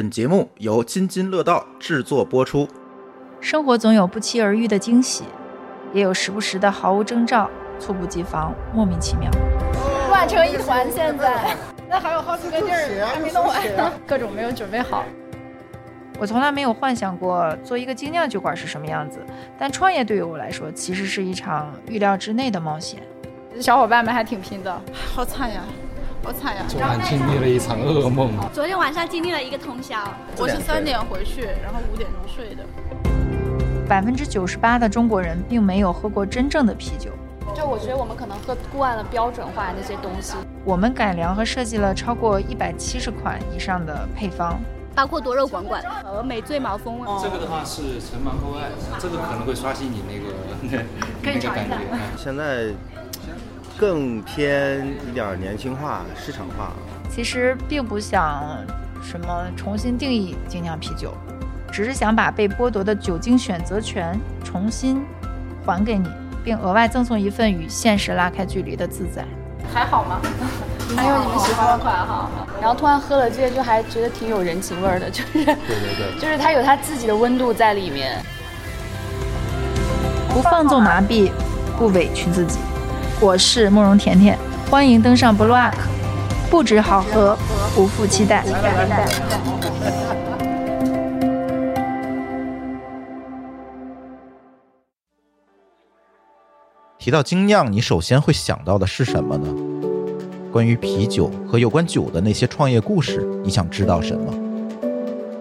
本节目由津津乐道制作播出。生活总有不期而遇的惊喜，也有时不时的毫无征兆、猝不及防、莫名其妙。乱成一团，现在那还有好几个地儿还没弄完呢，各种没有准备好。我从来没有幻想过做一个精酿酒馆是什么样子，但创业对于我来说，其实是一场预料之内的冒险。小伙伴们还挺拼的，好惨呀，好惨呀！昨晚经历了一场噩梦。昨天晚上经历了一个通宵，我是三点回去，然后五点钟睡的。百分之九十八的中国人并没有喝过真正的啤酒。就我觉得我们可能喝惯了标准化那些东西。我们改良和设计了超过一百七十款以上的配方。包括多肉管管和美醉毛峰。这个的话是陈芒厚爱，这个可能会刷新你那个 那个感觉。现在更偏一点年轻化、市场化。其实并不想什么重新定义精酿啤酒，只是想把被剥夺的酒精选择权重新还给你，并额外赠送一份与现实拉开距离的自在。还好吗？还有你们喜欢的款哈，然后突然喝了这些，就还觉得挺有人情味的，就是对对对，就是它有它自己的温度在里面。不放纵麻痹，不委屈自己。我是慕容甜甜，欢迎登上 Blue Ark，不止好喝，不负期待。提到精酿，你首先会想到的是什么呢？关于啤酒和有关酒的那些创业故事，你想知道什么？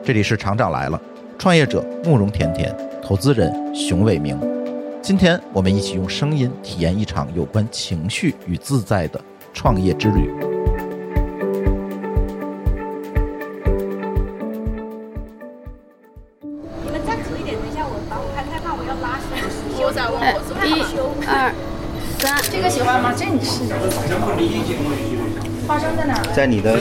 这里是厂长来了，创业者慕容甜甜，投资人熊伟明。今天我们一起用声音体验一场有关情绪与自在的创业之旅。你们再咳一点，等一下我把我开开怕我要拉我一、二、三，这个喜欢吗？这你试试。花生在哪儿？在你的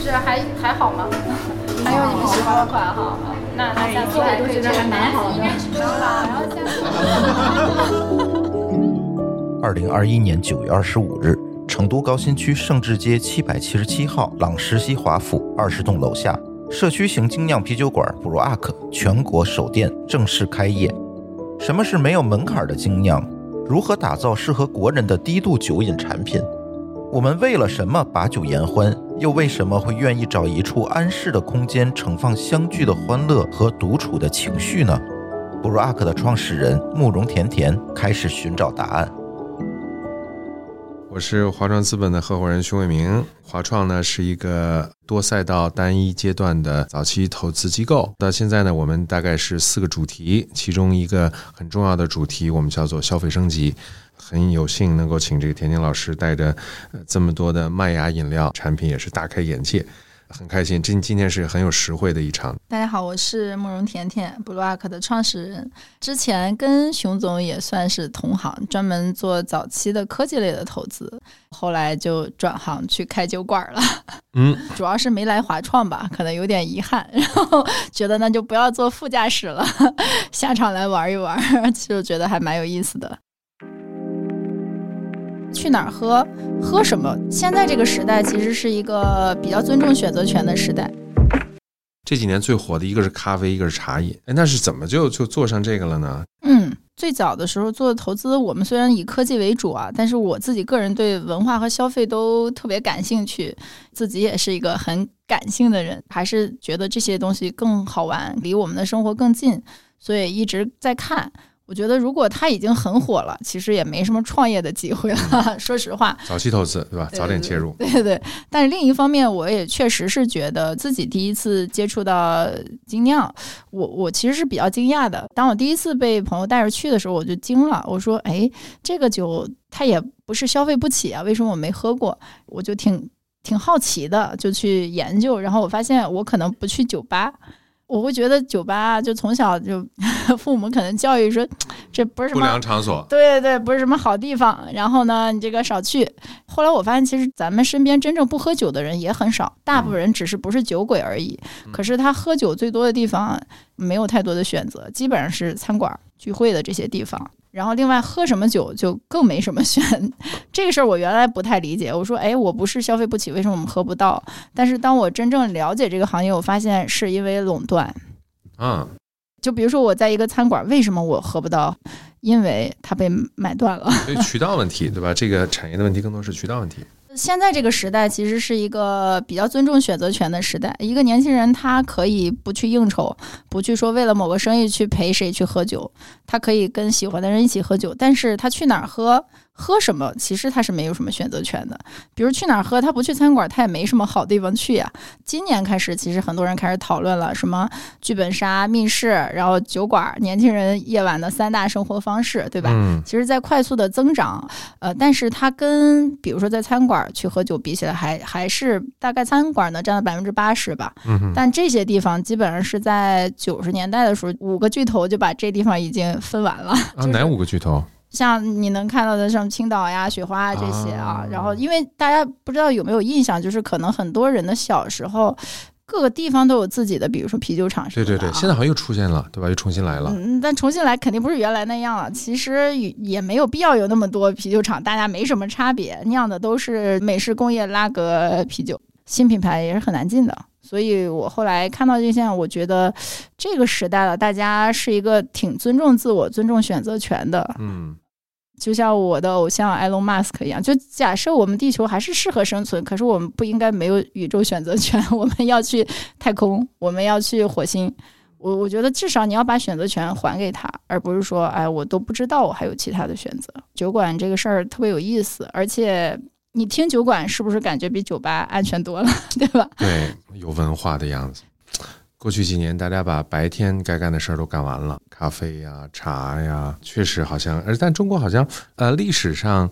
是还还好吗？还有你们喜欢的款哈，那那下次来都觉得还蛮好的。然后下次。二零二一年九月二十五日，成都高新区盛智街七百七十七号朗诗西华府二十栋楼下，社区型精酿啤酒馆 Brew Ark 全国首店正式开业。什么是没有门槛的精酿？如何打造适合国人的低度酒饮产品？我们为了什么把酒言欢？又为什么会愿意找一处安适的空间，盛放相聚的欢乐和独处的情绪呢？布鲁阿克的创始人慕容甜甜开始寻找答案。我是华创资本的合伙人熊伟明。华创呢是一个多赛道、单一阶段的早期投资机构。到现在呢，我们大概是四个主题，其中一个很重要的主题，我们叫做消费升级。很有幸能够请这个甜甜老师带着呃这么多的麦芽饮料产品，也是大开眼界，很开心。今今天是很有实惠的一场。大家好，我是慕容甜甜 Ark 的创始人。之前跟熊总也算是同行，专门做早期的科技类的投资，后来就转行去开酒馆了。嗯，主要是没来华创吧，可能有点遗憾，然后觉得那就不要做副驾驶了，下场来玩一玩，就觉得还蛮有意思的。去哪儿喝，喝什么？现在这个时代其实是一个比较尊重选择权的时代。这几年最火的一个是咖啡，一个是茶饮。哎，那是怎么就就做上这个了呢？嗯，最早的时候做投资，我们虽然以科技为主啊，但是我自己个人对文化和消费都特别感兴趣，自己也是一个很感性的人，还是觉得这些东西更好玩，离我们的生活更近，所以一直在看。我觉得如果它已经很火了，其实也没什么创业的机会了。说实话，早期投资对吧？早点切入。对对对。但是另一方面，我也确实是觉得自己第一次接触到精酿，我我其实是比较惊讶的。当我第一次被朋友带着去的时候，我就惊了。我说：“哎，这个酒它也不是消费不起啊，为什么我没喝过？”我就挺挺好奇的，就去研究。然后我发现，我可能不去酒吧。我会觉得酒吧就从小就 父母可能教育说，这不是什么不良场所，对对，不是什么好地方。然后呢，你这个少去。后来我发现，其实咱们身边真正不喝酒的人也很少，大部分人只是不是酒鬼而已。可是他喝酒最多的地方没有太多的选择，基本上是餐馆、聚会的这些地方。然后另外喝什么酒就更没什么选。这个事儿我原来不太理解，我说哎，我不是消费不起，为什么我们喝不到？但是当我真正了解这个行业，我发现是因为垄断。啊，就比如说我在一个餐馆，为什么我喝不到？因为它被买断了。所以渠道问题，对吧？这个产业的问题更多是渠道问题。现在这个时代其实是一个比较尊重选择权的时代。一个年轻人他可以不去应酬，不去说为了某个生意去陪谁去喝酒，他可以跟喜欢的人一起喝酒，但是他去哪儿喝？喝什么，其实他是没有什么选择权的。比如去哪儿喝，他不去餐馆，他也没什么好地方去呀。今年开始，其实很多人开始讨论了，什么剧本杀、密室，然后酒馆，年轻人夜晚的三大生活方式，对吧？嗯，其实，在快速的增长。呃，但是它跟比如说在餐馆去喝酒比起来，还还是大概餐馆呢占了百分之八十吧。嗯，但这些地方基本上是在九十年代的时候，五个巨头就把这地方已经分完了。啊，哪五个巨头？像你能看到的，像青岛呀、雪花这些啊，然后因为大家不知道有没有印象，就是可能很多人的小时候，各个地方都有自己的，比如说啤酒厂。对对对，现在好像又出现了，对吧？又重新来了。嗯，但重新来肯定不是原来那样了。其实也没有必要有那么多啤酒厂，大家没什么差别，酿的都是美式工业拉格啤酒，新品牌也是很难进的。所以我后来看到这现象，我觉得这个时代了，大家是一个挺尊重自我、尊重选择权的。嗯。就像我的偶像埃隆·马斯克一样，就假设我们地球还是适合生存，可是我们不应该没有宇宙选择权。我们要去太空，我们要去火星。我我觉得至少你要把选择权还给他，而不是说，哎，我都不知道我还有其他的选择。酒馆这个事儿特别有意思，而且你听酒馆是不是感觉比酒吧安全多了，对吧？对，有文化的样子。过去几年，大家把白天该干的事儿都干完了，咖啡呀、茶呀，确实好像。而但中国好像，呃，历史上，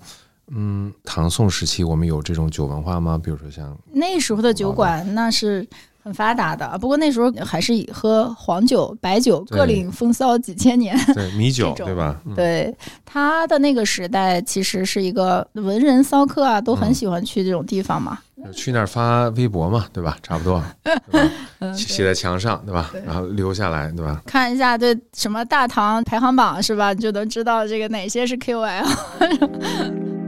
嗯，唐宋时期我们有这种酒文化吗？比如说像那时候的酒馆，那是很发达的。不过那时候还是以喝黄酒、白酒各领风骚几千年。对 米酒，对吧？对，他的那个时代其实是一个文人骚客啊，都很喜欢去这种地方嘛。去那儿发微博嘛，对吧？差不多，写在墙上，对吧？然后留下来，对吧？看一下对什么大唐排行榜是吧？你就能知道这个哪些是 KOL。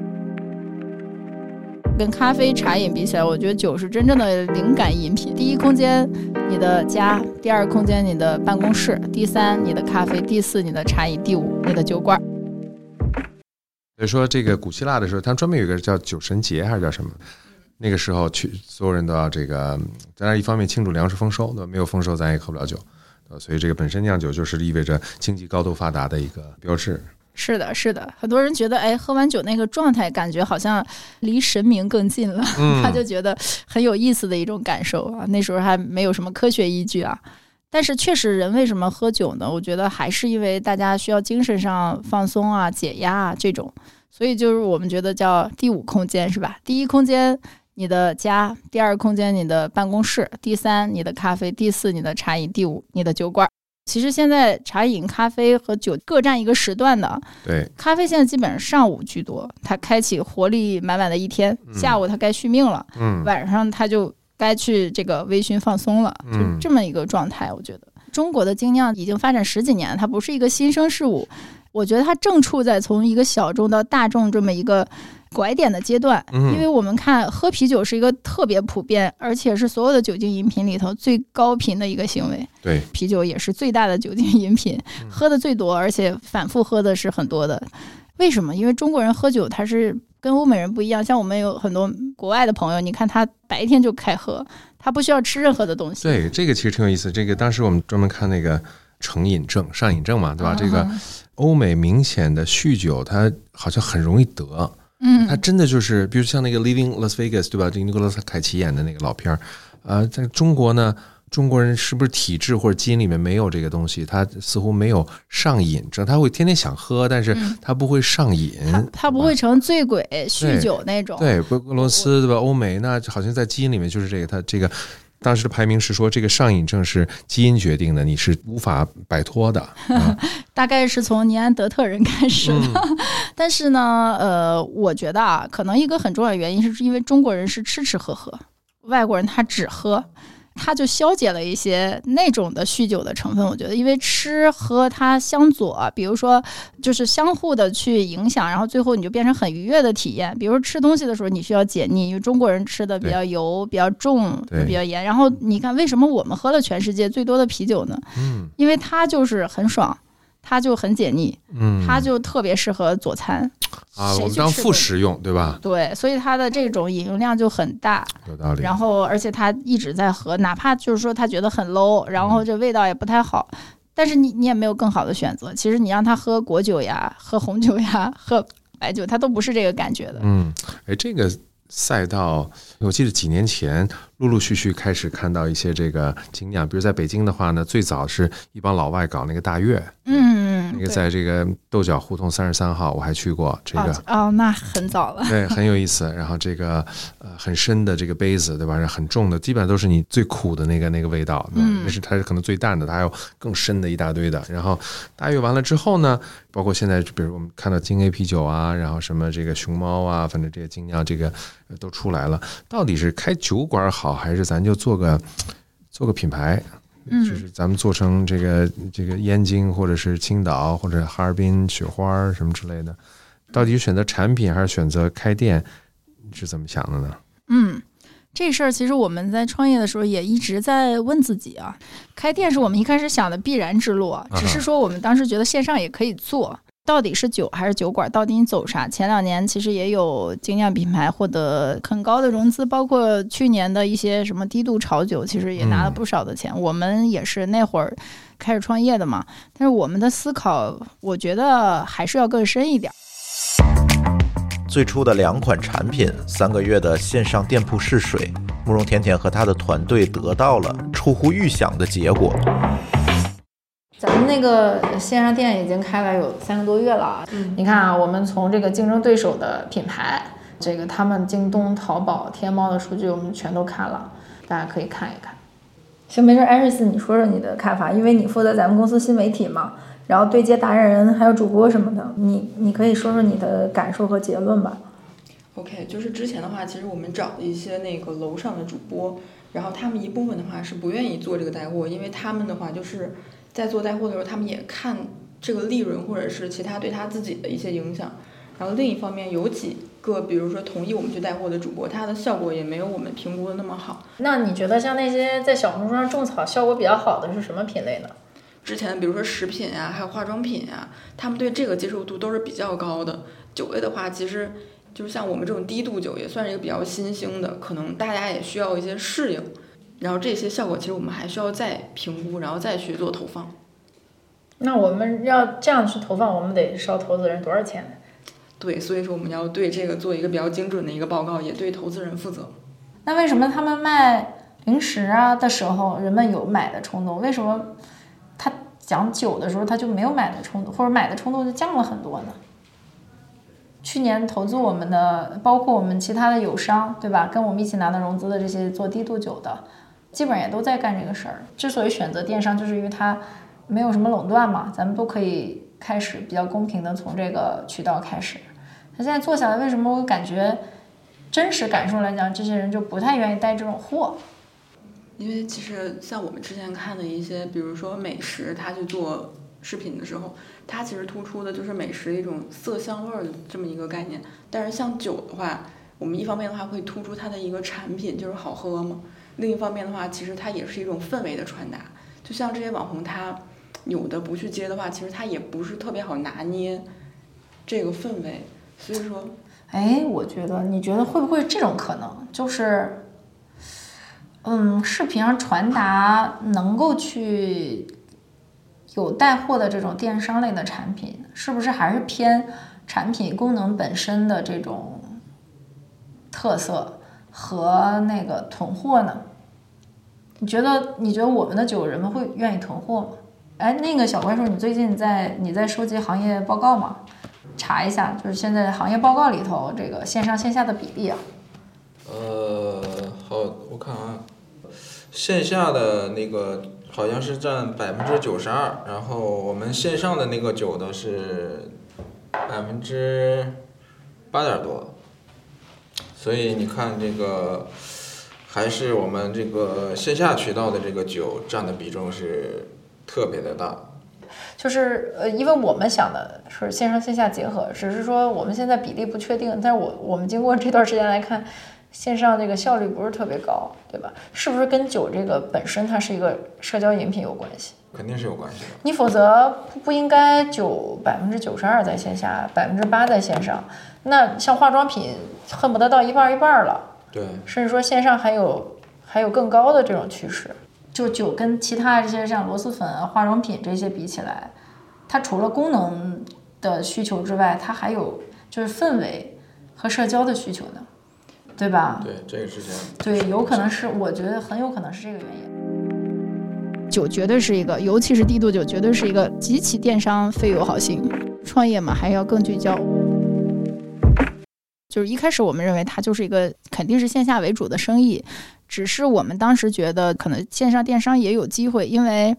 跟咖啡、茶饮比起来，我觉得酒是真正的灵感饮品。第一空间，你的家；第二空间，你的办公室；第三，你的咖啡；第四，你的茶饮；第五，你的酒馆。所以说，这个古希腊的时候，他专门有一个叫酒神节，还是叫什么？那个时候去，所有人都要这个在那一方面庆祝粮食丰收，对吧？没有丰收，咱也喝不了酒，所以这个本身酿酒就是意味着经济高度发达的一个标志。是的，是的，很多人觉得，哎，喝完酒那个状态，感觉好像离神明更近了，他就觉得很有意思的一种感受啊。那时候还没有什么科学依据啊，但是确实，人为什么喝酒呢？我觉得还是因为大家需要精神上放松啊、解压啊这种，所以就是我们觉得叫第五空间，是吧？第一空间。你的家，第二空间你的办公室，第三你的咖啡，第四你的茶饮，第五你的酒馆。其实现在茶饮、咖啡和酒各占一个时段的。对，咖啡现在基本上上午居多，它开启活力满满的一天。下午它该续命了，嗯，晚上它就该去这个微醺放松了，就这么一个状态。我觉得中国的精酿已经发展十几年，它不是一个新生事物。我觉得它正处在从一个小众到大众这么一个。拐点的阶段，因为我们看喝啤酒是一个特别普遍，而且是所有的酒精饮品里头最高频的一个行为。对，啤酒也是最大的酒精饮品，喝的最多，而且反复喝的是很多的。为什么？因为中国人喝酒他是跟欧美人不一样，像我们有很多国外的朋友，你看他白天就开喝，他不需要吃任何的东西。对，这个其实挺有意思。这个当时我们专门看那个成瘾症、上瘾症嘛，对吧？这个欧美明显的酗酒，他好像很容易得。嗯，他真的就是，比如像那个《Living Las Vegas》，对吧？这个尼古拉斯凯奇演的那个老片儿，啊，在中国呢，中国人是不是体质或者基因里面没有这个东西？他似乎没有上瘾症，他会天天想喝，但是他不会上瘾，他不会成醉鬼酗酒那种。对，俄罗斯对吧？欧美那好像在基因里面就是这个，他这个。当时的排名是说，这个上瘾症是基因决定的，你是无法摆脱的。大概是从尼安德特人开始的，但是呢，呃，我觉得啊，可能一个很重要的原因是因为中国人是吃吃喝喝，外国人他只喝。它就消解了一些那种的酗酒的成分。我觉得，因为吃喝它相左，比如说就是相互的去影响，然后最后你就变成很愉悦的体验。比如吃东西的时候，你需要解腻，因为中国人吃的比较油、比较重、比较盐。然后你看，为什么我们喝了全世界最多的啤酒呢？嗯，因为它就是很爽。它就很解腻，嗯，它就特别适合佐餐啊，我们当副食用，对吧？对，所以它的这种饮用量就很大，有道理。然后，而且他一直在喝，哪怕就是说他觉得很 low，然后这味道也不太好，但是你你也没有更好的选择。其实你让他喝果酒呀，喝红酒呀，喝白酒，他都不是这个感觉的。嗯，哎，这个。赛道，我记得几年前陆陆续续开始看到一些这个精酿，比如在北京的话呢，最早是一帮老外搞那个大悦，嗯，那个在这个豆角胡同三十三号，我还去过这个，哦，那很早了，对，很有意思。然后这个呃很深的这个杯子，对吧？很重的，基本上都是你最苦的那个那个味道，嗯，那是它是可能最淡的，它还有更深的一大堆的。然后大悦完了之后呢，包括现在比如我们看到金 A 啤酒啊，然后什么这个熊猫啊，反正这些精酿这个。都出来了，到底是开酒馆好，还是咱就做个做个品牌？嗯，就是咱们做成这个这个燕京，或者是青岛，或者哈尔滨雪花什么之类的，到底选择产品还是选择开店？是怎么想的呢？嗯，这事儿其实我们在创业的时候也一直在问自己啊。开店是我们一开始想的必然之路，只是说我们当时觉得线上也可以做。到底是酒还是酒馆？到底你走啥？前两年其实也有精酿品牌获得很高的融资，包括去年的一些什么低度炒酒，其实也拿了不少的钱。我们也是那会儿开始创业的嘛，但是我们的思考，我觉得还是要更深一点。最初的两款产品，三个月的线上店铺试水，慕容甜甜和他的团队得到了出乎预想的结果。咱们那个线上店已经开了有三个多月了，嗯，你看啊，我们从这个竞争对手的品牌，这个他们京东、淘宝、天猫的数据我们全都看了，大家可以看一看。行，没事，艾瑞斯，你说说你的看法，因为你负责咱们公司新媒体嘛，然后对接达人还有主播什么的，你你可以说说你的感受和结论吧。OK，就是之前的话，其实我们找了一些那个楼上的主播，然后他们一部分的话是不愿意做这个带货，因为他们的话就是。在做带货的时候，他们也看这个利润或者是其他对他自己的一些影响。然后另一方面，有几个比如说同意我们去带货的主播，他的效果也没有我们评估的那么好。那你觉得像那些在小红书上种草效果比较好的是什么品类呢？之前比如说食品呀，还有化妆品呀，他们对这个接受度都是比较高的。酒类的话，其实就是像我们这种低度酒，也算是一个比较新兴的，可能大家也需要一些适应。然后这些效果其实我们还需要再评估，然后再去做投放。那我们要这样去投放，我们得烧投资人多少钱？对，所以说我们要对这个做一个比较精准的一个报告，也对投资人负责。那为什么他们卖零食啊的时候，人们有买的冲动？为什么他讲酒的时候他就没有买的冲动，或者买的冲动就降了很多呢？去年投资我们的，包括我们其他的友商，对吧？跟我们一起拿到融资的这些做低度酒的。基本上也都在干这个事儿。之所以选择电商，就是因为它没有什么垄断嘛，咱们都可以开始比较公平的从这个渠道开始。他现在做下来，为什么我感觉真实感受来讲，这些人就不太愿意带这种货？因为其实像我们之前看的一些，比如说美食，他去做视频的时候，它其实突出的就是美食一种色香味儿的这么一个概念。但是像酒的话，我们一方面的话会突出它的一个产品就是好喝嘛。另一方面的话，其实它也是一种氛围的传达。就像这些网红，他有的不去接的话，其实他也不是特别好拿捏这个氛围。所以说，哎，我觉得，你觉得会不会这种可能？就是，嗯，视频上传达能够去有带货的这种电商类的产品，是不是还是偏产品功能本身的这种特色？和那个囤货呢？你觉得你觉得我们的酒人们会愿意囤货吗？哎，那个小怪兽，你最近在你在收集行业报告吗？查一下，就是现在行业报告里头这个线上线下的比例啊。呃，好，我看啊，线下的那个好像是占百分之九十二，然后我们线上的那个酒的是百分之八点多。所以你看，这个还是我们这个线下渠道的这个酒占的比重是特别的大。就是呃，因为我们想的是线上线下结合，只是说我们现在比例不确定。但是我我们经过这段时间来看，线上这个效率不是特别高，对吧？是不是跟酒这个本身它是一个社交饮品有关系？肯定是有关系的。你否则不应该酒百分之九十二在线下，百分之八在线上。那像化妆品，恨不得到一半一半了。对，甚至说线上还有还有更高的这种趋势。就酒跟其他这些像螺蛳粉啊、化妆品这些比起来，它除了功能的需求之外，它还有就是氛围和社交的需求呢，对吧？对，这个是这样对，有可能是，我觉得很有可能是这个原因。酒绝对是一个，尤其是低度酒，绝对是一个极其电商非友好型。创业嘛，还要更聚焦。就是一开始我们认为它就是一个肯定是线下为主的生意，只是我们当时觉得可能线上电商也有机会，因为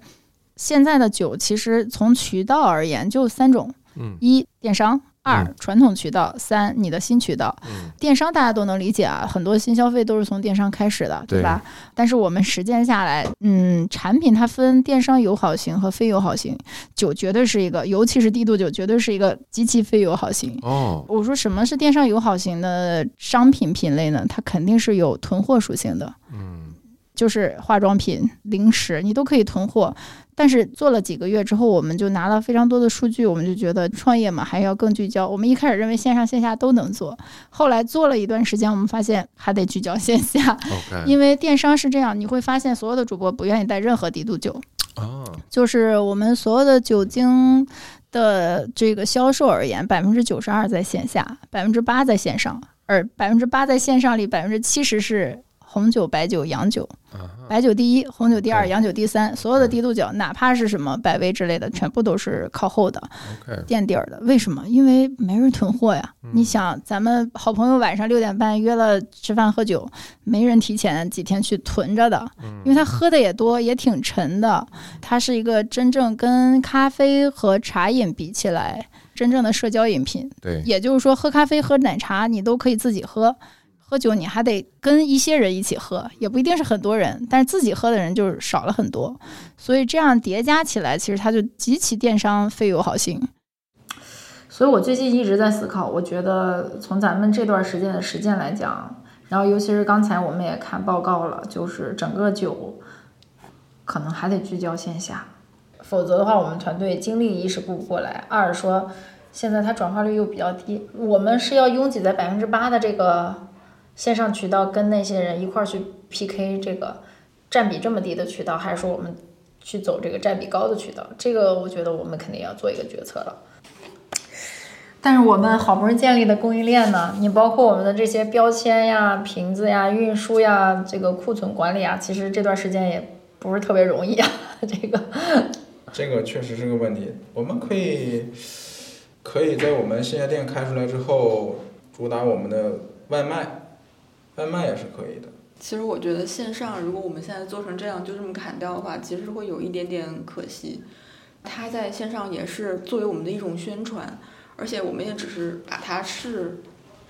现在的酒其实从渠道而言就三种，嗯，一电商。二传统渠道，三你的新渠道，电商大家都能理解啊，很多新消费都是从电商开始的，对。吧？但是我们实践下来，嗯，产品它分电商友好型和非友好型，酒绝对是一个，尤其是低度酒，绝对是一个极其非友好型。哦，我说什么是电商友好型的商品品类呢？它肯定是有囤货属性的，嗯，就是化妆品、零食，你都可以囤货。但是做了几个月之后，我们就拿了非常多的数据，我们就觉得创业嘛还要更聚焦。我们一开始认为线上线下都能做，后来做了一段时间，我们发现还得聚焦线下，因为电商是这样，你会发现所有的主播不愿意带任何低度酒，就是我们所有的酒精的这个销售而言，百分之九十二在线下，百分之八在线上，而百分之八在线上里，百分之七十是红酒、白酒、洋酒。白酒第一，红酒第二，洋酒第三。所有的低度酒，哪怕是什么百威之类的，全部都是靠后的，垫底儿的。为什么？因为没人囤货呀。你想，咱们好朋友晚上六点半约了吃饭喝酒，没人提前几天去囤着的，因为他喝的也多，也挺沉的。它是一个真正跟咖啡和茶饮比起来，真正的社交饮品。对，也就是说，喝咖啡、喝奶茶，你都可以自己喝。喝酒你还得跟一些人一起喝，也不一定是很多人，但是自己喝的人就少了很多，所以这样叠加起来，其实它就极其电商费友好心。所以我最近一直在思考，我觉得从咱们这段时间的实践来讲，然后尤其是刚才我们也看报告了，就是整个酒可能还得聚焦线下，否则的话，我们团队精力一是顾不过来，二说现在它转化率又比较低，我们是要拥挤在百分之八的这个。线上渠道跟那些人一块儿去 PK 这个占比这么低的渠道，还是说我们去走这个占比高的渠道？这个我觉得我们肯定要做一个决策了。但是我们好不容易建立的供应链呢？你包括我们的这些标签呀、瓶子呀、运输呀、这个库存管理啊，其实这段时间也不是特别容易啊。这个这个确实是个问题。我们可以可以在我们线下店开出来之后，主打我们的外卖。外卖也是可以的。其实我觉得线上，如果我们现在做成这样，就这么砍掉的话，其实会有一点点可惜。它在线上也是作为我们的一种宣传，而且我们也只是把它是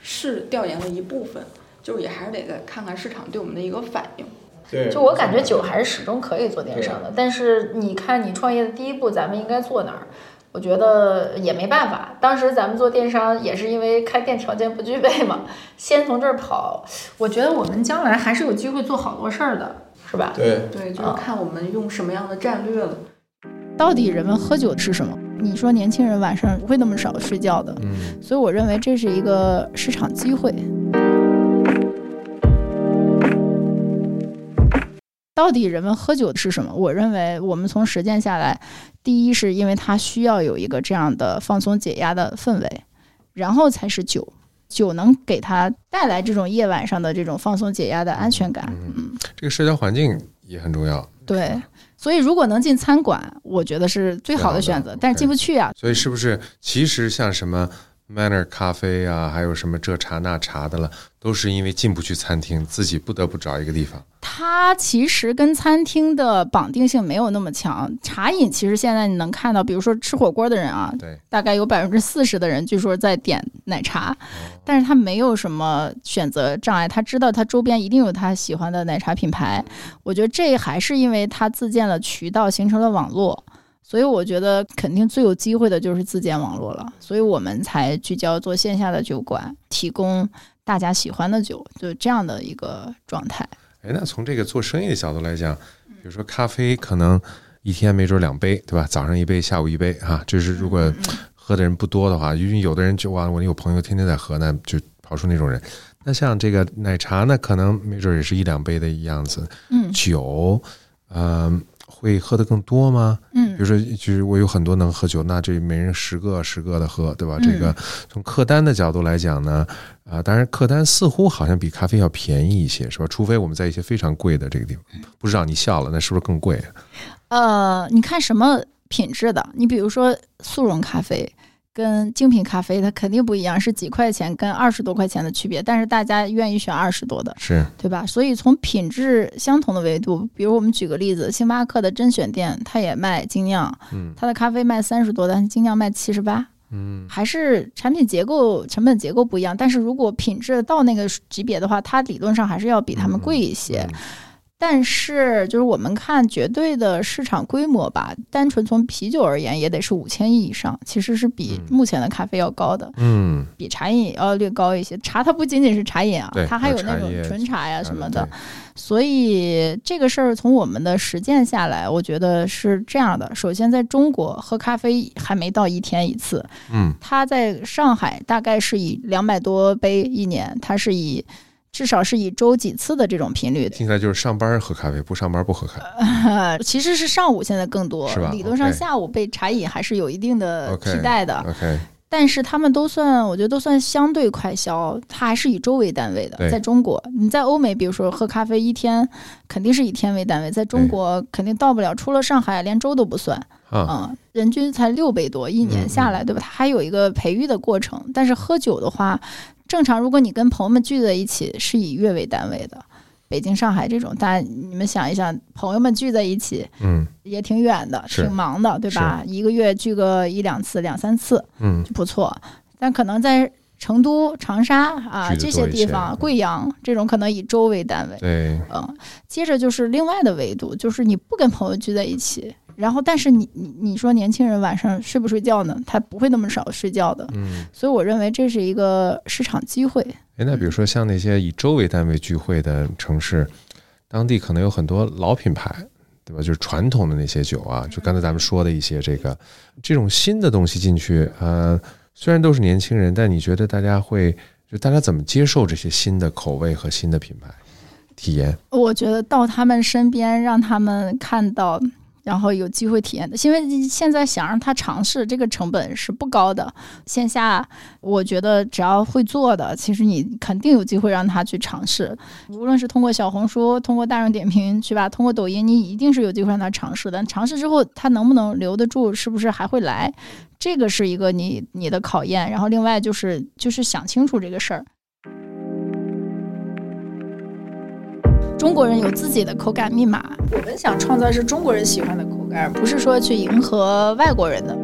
是调研了一部分，就是也还是得再看看市场对我们的一个反应。对，就我感觉酒还是始终可以做电商的，但是你看你创业的第一步，咱们应该做哪儿？我觉得也没办法，当时咱们做电商也是因为开店条件不具备嘛，先从这儿跑。我觉得我们将来还是有机会做好多事儿的，是吧？对对，就是看我们用什么样的战略了。到底人们喝酒吃什么？你说年轻人晚上不会那么少睡觉的，嗯，所以我认为这是一个市场机会。到底人们喝酒是什么？我认为我们从实践下来，第一是因为它需要有一个这样的放松解压的氛围，然后才是酒，酒能给他带来这种夜晚上的这种放松解压的安全感。嗯，这个社交环境也很重要。对，所以如果能进餐馆，我觉得是最好的选择，但是进不去啊。所以是不是其实像什么 Manner 咖啡啊，还有什么这茶那茶的了？都是因为进不去餐厅，自己不得不找一个地方。它其实跟餐厅的绑定性没有那么强。茶饮其实现在你能看到，比如说吃火锅的人啊，对，大概有百分之四十的人据说在点奶茶，但是他没有什么选择障碍，他知道他周边一定有他喜欢的奶茶品牌。我觉得这还是因为他自建了渠道，形成了网络。所以我觉得肯定最有机会的就是自建网络了，所以我们才聚焦做线下的酒馆，提供大家喜欢的酒，就这样的一个状态。哎，那从这个做生意的角度来讲，比如说咖啡，可能一天没准两杯，对吧？早上一杯，下午一杯啊。就是如果喝的人不多的话，因为有的人就哇，我有朋友天天在喝，那就跑出那种人。那像这个奶茶呢，可能没准也是一两杯的样子。嗯，酒，嗯。会喝的更多吗？嗯，比如说，就是我有很多能喝酒，那这每人十个十个的喝，对吧？这个从客单的角度来讲呢，啊，当然客单似乎好像比咖啡要便宜一些，是吧？除非我们在一些非常贵的这个地方，不知道你笑了，那是不是更贵？呃，你看什么品质的？你比如说速溶咖啡。跟精品咖啡它肯定不一样，是几块钱跟二十多块钱的区别，但是大家愿意选二十多的，是对吧？所以从品质相同的维度，比如我们举个例子，星巴克的甄选店，它也卖精酿，嗯，它的咖啡卖三十多，但是精酿卖七十八，嗯，还是产品结构、成本结构不一样。但是如果品质到那个级别的话，它理论上还是要比他们贵一些。但是，就是我们看绝对的市场规模吧，单纯从啤酒而言，也得是五千亿以上，其实是比目前的咖啡要高的，嗯，比茶饮也要略高一些。茶它不仅仅是茶饮啊，它还有那种纯茶呀什么的。所以这个事儿从我们的实践下来，我觉得是这样的：首先，在中国喝咖啡还没到一天一次，嗯，它在上海大概是以两百多杯一年，它是以。至少是以周几次的这种频率，听起来就是上班喝咖啡，不上班不喝咖啡。其实是上午现在更多，是吧？理论上下午被茶饮还是有一定的替代的。OK，但是他们都算，我觉得都算相对快消，它还是以周为单位的。在中国，你在欧美，比如说喝咖啡一天肯定是以天为单位，在中国肯定到不了，除了上海，连周都不算。嗯，人均才六倍多，一年下来，对吧？它还有一个培育的过程。但是喝酒的话。正常，如果你跟朋友们聚在一起，是以月为单位的。北京、上海这种，大家你们想一想，朋友们聚在一起，嗯，也挺远的，挺忙的，对吧？一个月聚个一两次、两三次，嗯，就不错。但可能在成都、长沙啊这些地方，贵阳这种，可能以周为单位。对，嗯。接着就是另外的维度，就是你不跟朋友聚在一起。然后，但是你你你说年轻人晚上睡不睡觉呢？他不会那么少睡觉的。嗯，所以我认为这是一个市场机会。哎，那比如说像那些以州为单位聚会的城市，当地可能有很多老品牌，对吧？就是传统的那些酒啊，就刚才咱们说的一些这个这种新的东西进去，呃，虽然都是年轻人，但你觉得大家会就大家怎么接受这些新的口味和新的品牌体验？我觉得到他们身边，让他们看到。然后有机会体验的，因为现在想让他尝试，这个成本是不高的。线下，我觉得只要会做的，其实你肯定有机会让他去尝试。无论是通过小红书，通过大众点评，是吧？通过抖音，你一定是有机会让他尝试的。尝试之后，他能不能留得住，是不是还会来？这个是一个你你的考验。然后另外就是就是想清楚这个事儿。中国人有自己的口感密码，我们想创造是中国人喜欢的口感，不是说去迎合外国人的。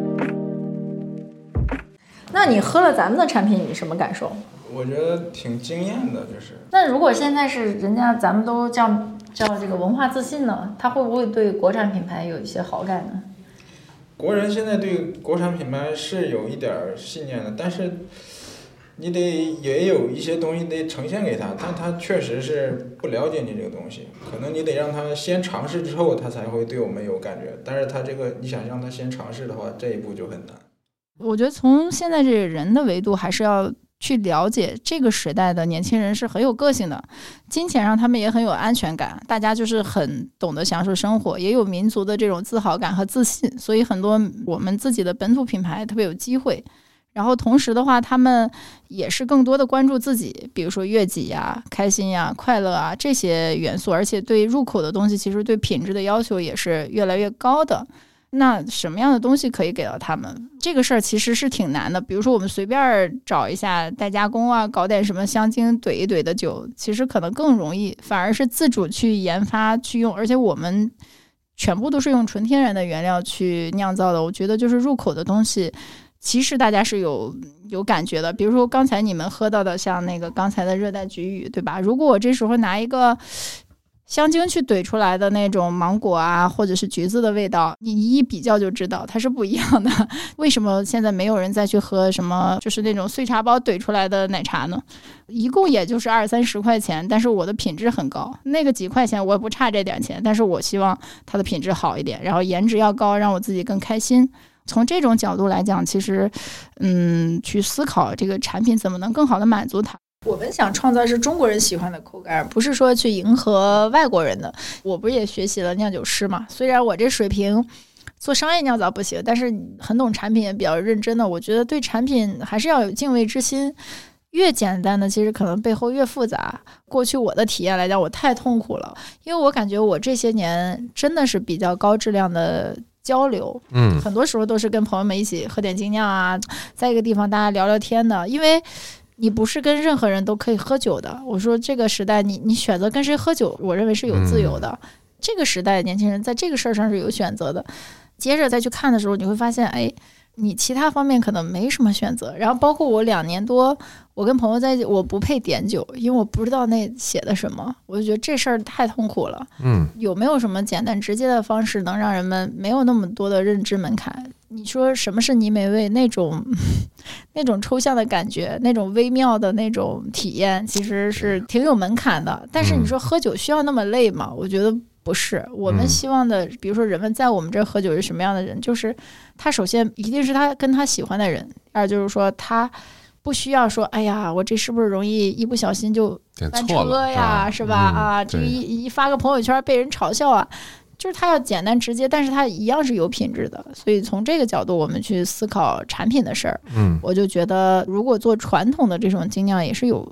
那你喝了咱们的产品，你什么感受？我觉得挺惊艳的，就是。那如果现在是人家咱们都叫叫这个文化自信呢，他会不会对国产品牌有一些好感呢？国人现在对国产品牌是有一点信念的，但是。你得也有一些东西得呈现给他，但他确实是不了解你这个东西，可能你得让他先尝试之后，他才会对我们有感觉。但是他这个你想让他先尝试的话，这一步就很难。我觉得从现在这人的维度，还是要去了解这个时代的年轻人是很有个性的，金钱上他们也很有安全感，大家就是很懂得享受生活，也有民族的这种自豪感和自信，所以很多我们自己的本土品牌特别有机会。然后同时的话，他们也是更多的关注自己，比如说悦己呀、开心呀、快乐啊这些元素，而且对入口的东西，其实对品质的要求也是越来越高的。那什么样的东西可以给到他们？这个事儿其实是挺难的。比如说，我们随便找一下代加工啊，搞点什么香精怼一怼的酒，其实可能更容易。反而是自主去研发去用，而且我们全部都是用纯天然的原料去酿造的。我觉得就是入口的东西，其实大家是有有感觉的。比如说刚才你们喝到的，像那个刚才的热带菊雨，对吧？如果我这时候拿一个。香精去怼出来的那种芒果啊，或者是橘子的味道，你一比较就知道它是不一样的。为什么现在没有人再去喝什么就是那种碎茶包怼出来的奶茶呢？一共也就是二三十块钱，但是我的品质很高。那个几块钱我也不差这点钱，但是我希望它的品质好一点，然后颜值要高，让我自己更开心。从这种角度来讲，其实，嗯，去思考这个产品怎么能更好的满足它。我们想创造是中国人喜欢的口感，不是说去迎合外国人的。我不是也学习了酿酒师嘛？虽然我这水平做商业酿造不行，但是很懂产品，也比较认真的。我觉得对产品还是要有敬畏之心。越简单的，其实可能背后越复杂。过去我的体验来讲，我太痛苦了，因为我感觉我这些年真的是比较高质量的交流。嗯，很多时候都是跟朋友们一起喝点精酿啊，在一个地方大家聊聊天的，因为。你不是跟任何人都可以喝酒的。我说这个时代，你你选择跟谁喝酒，我认为是有自由的。这个时代年轻人在这个事儿上是有选择的。接着再去看的时候，你会发现，哎，你其他方面可能没什么选择。然后包括我两年多，我跟朋友在一起，我不配点酒，因为我不知道那写的什么。我就觉得这事儿太痛苦了。嗯，有没有什么简单直接的方式，能让人们没有那么多的认知门槛？你说什么是泥煤味？那种 那种抽象的感觉，那种微妙的那种体验，其实是挺有门槛的。但是你说喝酒需要那么累吗？我觉得不是。我们希望的，比如说人们在我们这喝酒是什么样的人？就是他首先一定是他跟他喜欢的人，二就是说他不需要说，哎呀，我这是不是容易一不小心就翻车呀？是吧？啊，这一一发个朋友圈被人嘲笑啊。就是他要简单直接，但是他一样是有品质的。所以从这个角度，我们去思考产品的事儿。嗯，我就觉得，如果做传统的这种精酿，也是有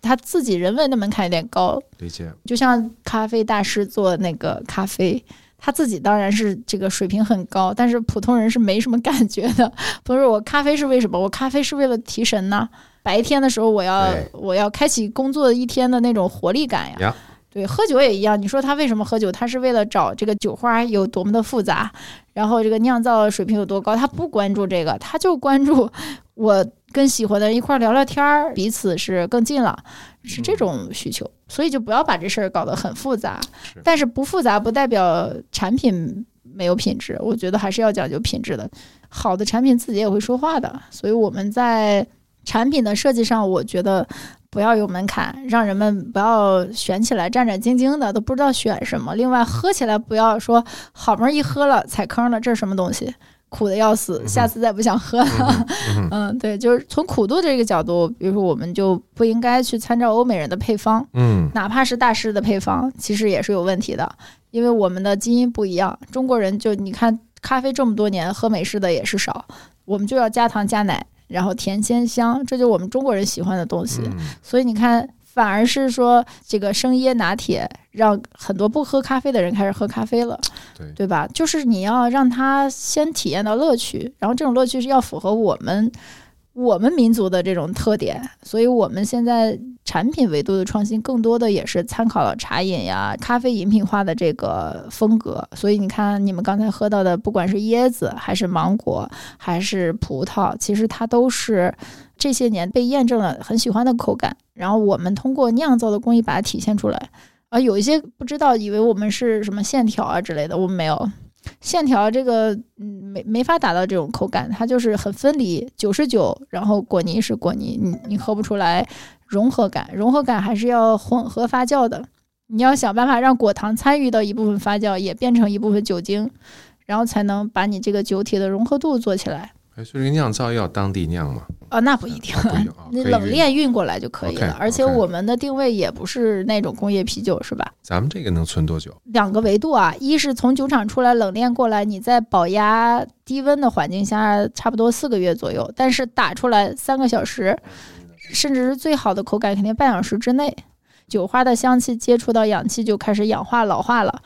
他自己人为的门槛有点高。理解。就像咖啡大师做那个咖啡，他自己当然是这个水平很高，但是普通人是没什么感觉的。不是我咖啡是为什么？我咖啡是为了提神呐。白天的时候，我要我要开启工作一天的那种活力感呀。对，喝酒也一样。你说他为什么喝酒？他是为了找这个酒花有多么的复杂，然后这个酿造水平有多高。他不关注这个，他就关注我跟喜欢的人一块聊聊天儿，彼此是更近了，是这种需求。所以就不要把这事儿搞得很复杂。但是不复杂不代表产品没有品质。我觉得还是要讲究品质的。好的产品自己也会说话的。所以我们在产品的设计上，我觉得。不要有门槛，让人们不要选起来战战兢兢的，都不知道选什么。另外，喝起来不要说好不容易喝了踩坑了，这是什么东西？苦的要死，下次再不想喝了。嗯，对，就是从苦度这个角度，比如说我们就不应该去参照欧美人的配方，嗯，哪怕是大师的配方，其实也是有问题的，因为我们的基因不一样。中国人就你看，咖啡这么多年喝美式的也是少，我们就要加糖加奶。然后甜鲜香，这就是我们中国人喜欢的东西。所以你看，反而是说这个生椰拿铁，让很多不喝咖啡的人开始喝咖啡了，对对吧？就是你要让他先体验到乐趣，然后这种乐趣是要符合我们。我们民族的这种特点，所以我们现在产品维度的创新，更多的也是参考了茶饮呀、咖啡饮品化的这个风格。所以你看，你们刚才喝到的，不管是椰子，还是芒果，还是葡萄，其实它都是这些年被验证了很喜欢的口感。然后我们通过酿造的工艺把它体现出来。啊，有一些不知道，以为我们是什么线条啊之类的，我们没有。线条这个嗯没没法达到这种口感，它就是很分离，酒是酒，然后果泥是果泥，你你喝不出来融合感，融合感还是要混合发酵的，你要想办法让果糖参与到一部分发酵，也变成一部分酒精，然后才能把你这个酒体的融合度做起来。哎，所以酿造要当地酿吗？啊，那不一定，那 冷链运过来就可以了。而且我们的定位也不是那种工业啤酒，是吧？咱们这个能存多久？两个维度啊，一是从酒厂出来冷链过来，你在保压低温的环境下，差不多四个月左右。但是打出来三个小时，甚至是最好的口感，肯定半小时之内，酒花的香气接触到氧气就开始氧化老化了。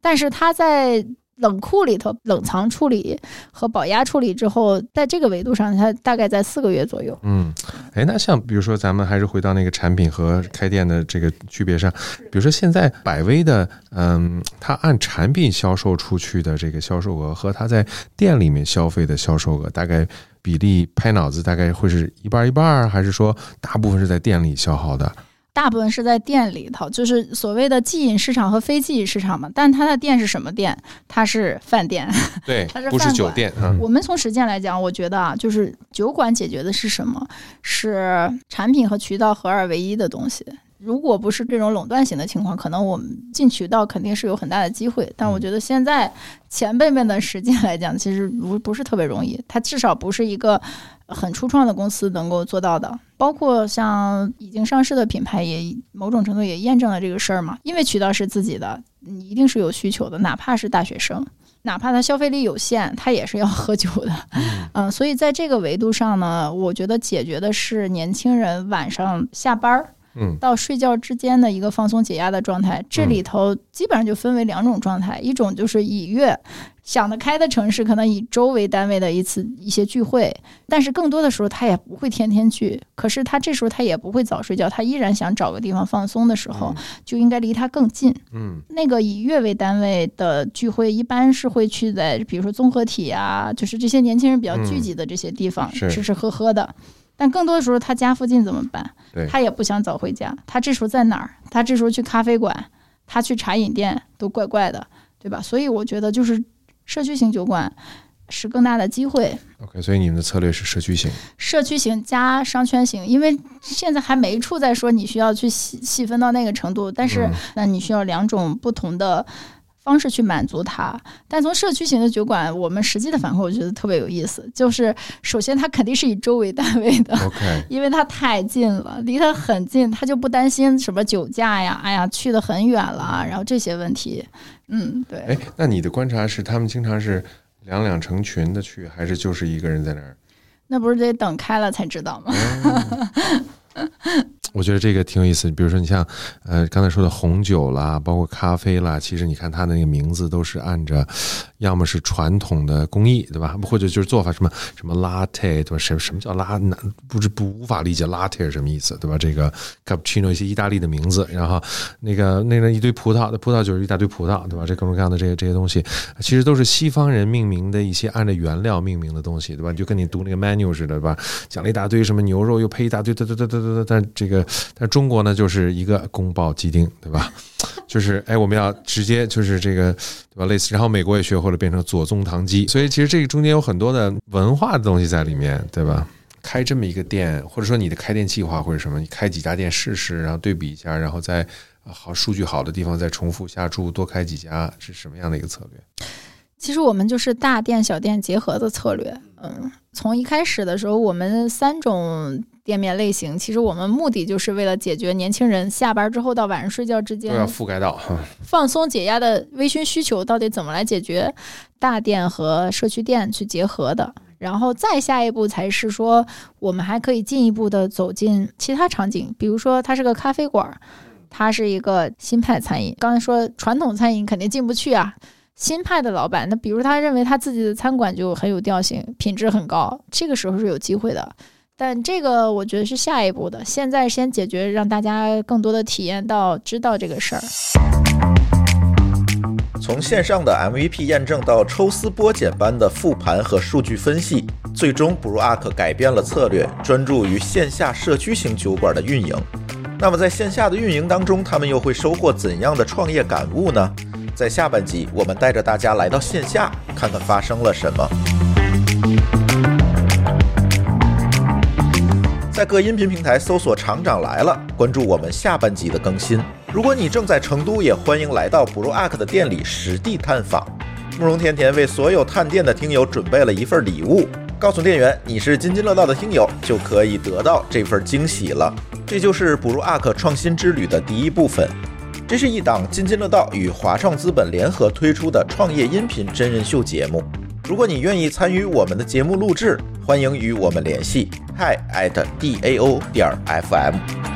但是它在冷库里头冷藏处理和保压处理之后，在这个维度上，它大概在四个月左右。嗯，哎，那像比如说，咱们还是回到那个产品和开店的这个区别上，比如说现在百威的，嗯，它按产品销售出去的这个销售额和它在店里面消费的销售额，大概比例拍脑子大概会是一半一半，还是说大部分是在店里消耗的？大部分是在店里头，就是所谓的即饮市场和非即饮市场嘛。但它的店是什么店？它是饭店，对，它是不是酒店。嗯我们从实践来讲，我觉得啊，就是酒馆解决的是什么？是产品和渠道合二为一的东西。如果不是这种垄断型的情况，可能我们进渠道肯定是有很大的机会。但我觉得现在前辈们的实践来讲，其实不不是特别容易。它至少不是一个很初创的公司能够做到的。包括像已经上市的品牌，也某种程度也验证了这个事儿嘛。因为渠道是自己的，你一定是有需求的，哪怕是大学生。哪怕他消费力有限，他也是要喝酒的，嗯，所以在这个维度上呢，我觉得解决的是年轻人晚上下班儿，嗯到睡觉之间的一个放松解压的状态。这里头基本上就分为两种状态，一种就是以月想得开的城市，可能以周为单位的一次一些聚会，但是更多的时候他也不会天天去，可是他这时候他也不会早睡觉，他依然想找个地方放松的时候，就应该离他更近。嗯那个以月为单位的聚会，一般是会去在比如说综合体啊，就是这些年轻人比较聚集的这些地方、是吃吃喝喝的。但更多的时候，他家附近怎么办对？他也不想早回家，他这时候在哪儿？他这时候去咖啡馆，他去茶饮店都怪怪的，对吧？所以我觉得就是社区型酒馆是更大的机会。，OK，所以你们的策略是社区型。社区型加商圈型，因为现在还没处在说你需要去细细分到那个程度，但是嗯那你需要两种不同的方式去满足它。但从社区型的酒馆，我们实际的反馈我觉得特别有意思，就是首先它肯定是以周为单位的。OK，因为它太近了，离它很近，他就不担心什么酒驾呀，哎呀，去的很远了，然后这些问题，嗯，对。哎，那你的观察是他们经常是两两成群的去，还是就是一个人在那儿？那不是得等开了才知道吗？我觉得这个挺有意思。比如说，你像呃刚才说的红酒啦，包括咖啡啦，其实你看它的那个名字都是按着，要么是传统的工艺，对吧？或者就是做法什么什么 latte，对吧？什什么叫拉难不是不无法理解 latte 是什么意思，对吧？这个 cappuccino 一些意大利的名字，然后那个那个一堆葡萄，葡萄就是一大堆葡萄，对吧？这各种各样的这些这些东西，其实都是西方人命名的一些按照原料命名的东西，对吧？就跟你读那个 menu 似的，对吧？讲了一大堆什么牛肉，又配一大堆，对对对对对对，但这个但中国呢，就是一个宫保鸡丁，对吧？就是哎，我们要直接就是这个对吧？类似，然后美国也学会了变成左宗棠鸡，所以其实这个中间有很多的文化的东西在里面，对吧？开这么一个店，或者说你的开店计划或者什么，你开几家店试试，然后对比一下，然后在呃好数据好的地方再重复下注，多开几家，是什么样的一个策略？其实我们就是大店小店结合的策略。嗯，从一开始的时候，我们三种店面类型，其实我们目的就是为了解决年轻人下班之后到晚上睡觉之间都要覆盖到。放松解压的微醺需求，到底怎么来解决？大店和社区店去结合的。然后再下一步才是说，我们还可以进一步的走进其他场景，比如说它是个咖啡馆，它是一个新派餐饮。刚才说传统餐饮肯定进不去啊，新派的老板，那比如他认为他自己的餐馆就很有调性，品质很高，这个时候是有机会的。但这个我觉得是下一步的，现在先解决，让大家更多的体验到、知道这个事儿。从线上的 MVP 验证到抽丝剥茧般的复盘和数据分析，最终 Brew Arc 改变了策略，专注于线下社区型酒馆的运营。那么在线下的运营当中，他们又会收获怎样的创业感悟呢？在下半集，我们带着大家来到线下，看看发生了什么。在各音频平台搜索“厂长来了”，关注我们下半集的更新。如果你正在成都，也欢迎来到 Brew Arc 的店里实地探访。慕容甜甜为所有探店的听友准备了一份礼物，告诉店员你是津津乐道的听友，就可以得到这份惊喜了。这就是 Brew Arc 创新之旅的第一部分。这是一档津津乐道与华创资本联合推出的创业音频真人秀节目。如果你愿意参与我们的节目录制，欢迎与我们联系，hi at dao 点 fm。